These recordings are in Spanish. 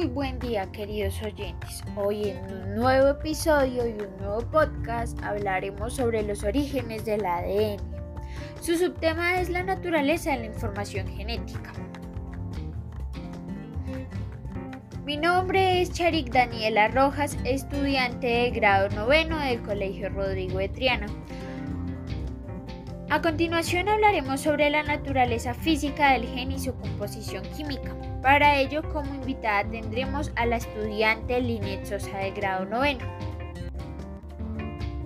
Muy buen día queridos oyentes. Hoy en un nuevo episodio y un nuevo podcast hablaremos sobre los orígenes del ADN. Su subtema es la naturaleza de la información genética. Mi nombre es Charik Daniela Rojas, estudiante de grado noveno del Colegio Rodrigo de Triana. A continuación hablaremos sobre la naturaleza física del gen y su composición química. Para ello, como invitada tendremos a la estudiante Linet Sosa de grado noveno.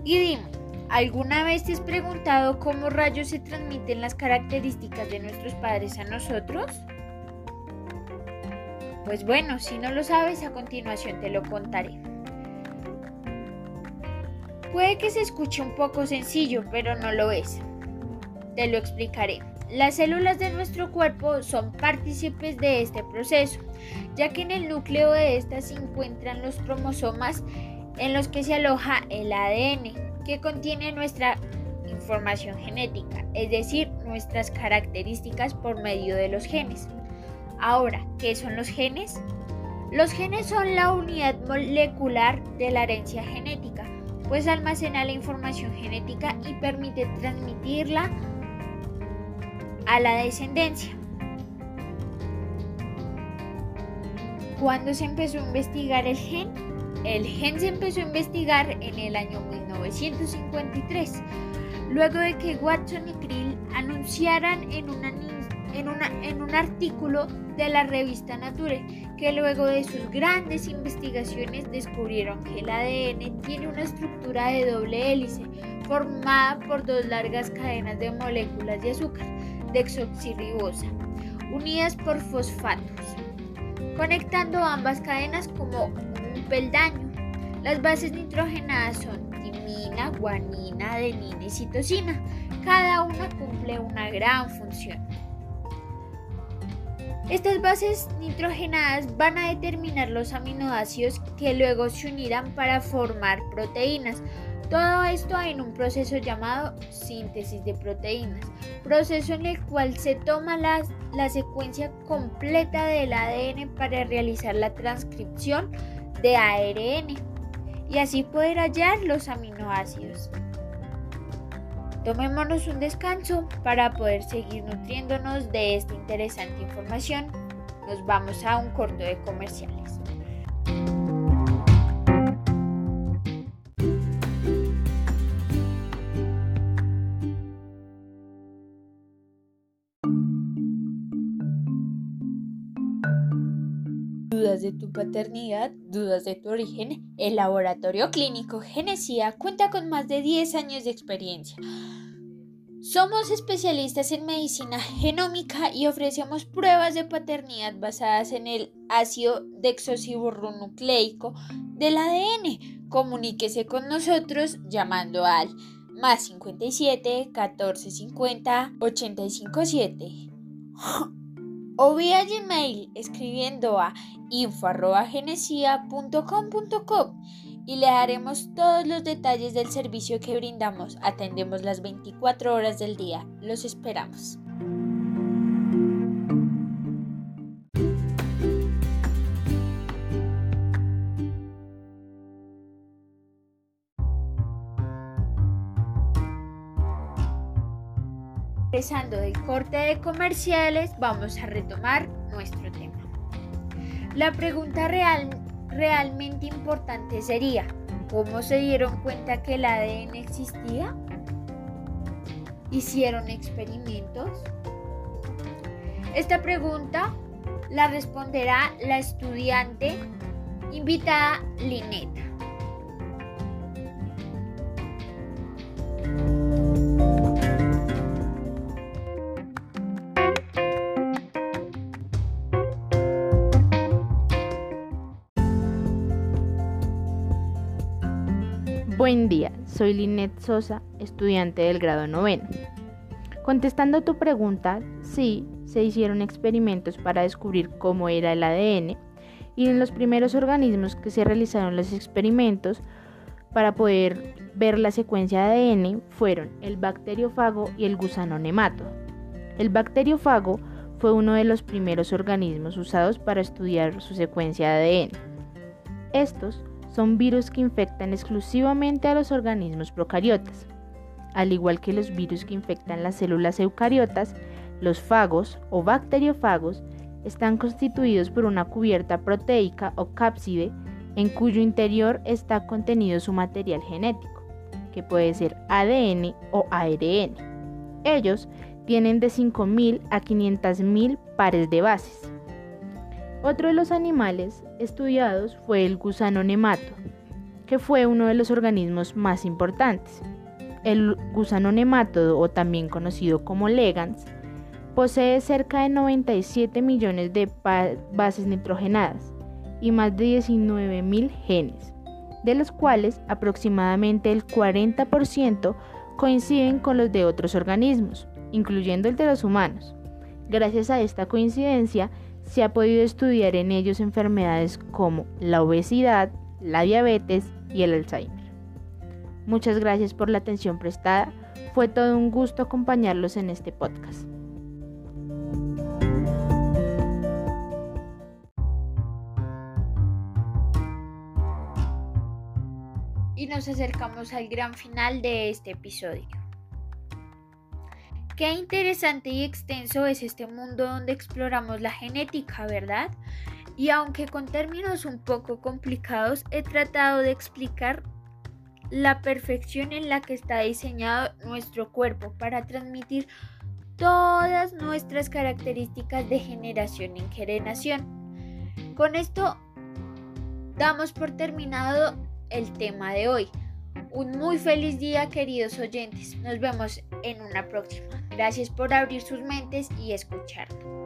Y dime, ¿alguna vez te has preguntado cómo rayos se transmiten las características de nuestros padres a nosotros? Pues bueno, si no lo sabes, a continuación te lo contaré. Puede que se escuche un poco sencillo, pero no lo es. Te lo explicaré. Las células de nuestro cuerpo son partícipes de este proceso, ya que en el núcleo de estas se encuentran los cromosomas en los que se aloja el ADN, que contiene nuestra información genética, es decir, nuestras características por medio de los genes. Ahora, ¿qué son los genes? Los genes son la unidad molecular de la herencia genética, pues almacena la información genética y permite transmitirla a la descendencia. ¿Cuándo se empezó a investigar el gen? El gen se empezó a investigar en el año 1953, luego de que Watson y Krill anunciaran en, en un artículo de la revista Nature que luego de sus grandes investigaciones descubrieron que el ADN tiene una estructura de doble hélice formada por dos largas cadenas de moléculas de azúcar dexoxirribosa, unidas por fosfatos, conectando ambas cadenas como un peldaño. Las bases nitrogenadas son timina, guanina, adenina y citosina. Cada una cumple una gran función. Estas bases nitrogenadas van a determinar los aminoácidos que luego se unirán para formar proteínas. Todo esto en un proceso llamado síntesis de proteínas, proceso en el cual se toma la, la secuencia completa del ADN para realizar la transcripción de ARN y así poder hallar los aminoácidos. Tomémonos un descanso para poder seguir nutriéndonos de esta interesante información. Nos vamos a un corto de comerciales. Dudas de tu paternidad, dudas de tu origen, el Laboratorio Clínico Genesia cuenta con más de 10 años de experiencia. Somos especialistas en medicina genómica y ofrecemos pruebas de paternidad basadas en el ácido desoxirribonucleico del ADN. Comuníquese con nosotros llamando al más 57 14 50 857 o vía Gmail escribiendo a info.genesia.com.co y le daremos todos los detalles del servicio que brindamos. Atendemos las 24 horas del día. Los esperamos. Empezando del corte de comerciales, vamos a retomar nuestro tema. La pregunta real, realmente importante sería, ¿cómo se dieron cuenta que el ADN existía? ¿Hicieron experimentos? Esta pregunta la responderá la estudiante invitada Lineta. Buen día, soy Linet Sosa, estudiante del grado noveno. Contestando tu pregunta, sí, se hicieron experimentos para descubrir cómo era el ADN y en los primeros organismos que se realizaron los experimentos para poder ver la secuencia de ADN fueron el bacteriofago y el gusano nemato. El bacteriofago fue uno de los primeros organismos usados para estudiar su secuencia de ADN. Estos son virus que infectan exclusivamente a los organismos procariotas. Al igual que los virus que infectan las células eucariotas, los fagos o bacteriófagos están constituidos por una cubierta proteica o cápside en cuyo interior está contenido su material genético, que puede ser ADN o ARN. Ellos tienen de 5.000 a 500.000 pares de bases. Otro de los animales estudiados fue el gusano nemato, que fue uno de los organismos más importantes. El gusano nemátodo, o también conocido como legans, posee cerca de 97 millones de bases nitrogenadas y más de 19.000 genes, de los cuales aproximadamente el 40% coinciden con los de otros organismos, incluyendo el de los humanos. Gracias a esta coincidencia, se ha podido estudiar en ellos enfermedades como la obesidad, la diabetes y el Alzheimer. Muchas gracias por la atención prestada. Fue todo un gusto acompañarlos en este podcast. Y nos acercamos al gran final de este episodio. Qué interesante y extenso es este mundo donde exploramos la genética, ¿verdad? Y aunque con términos un poco complicados, he tratado de explicar la perfección en la que está diseñado nuestro cuerpo para transmitir todas nuestras características de generación en generación. Con esto damos por terminado el tema de hoy. Un muy feliz día queridos oyentes. Nos vemos en una próxima. Gracias por abrir sus mentes y escucharnos.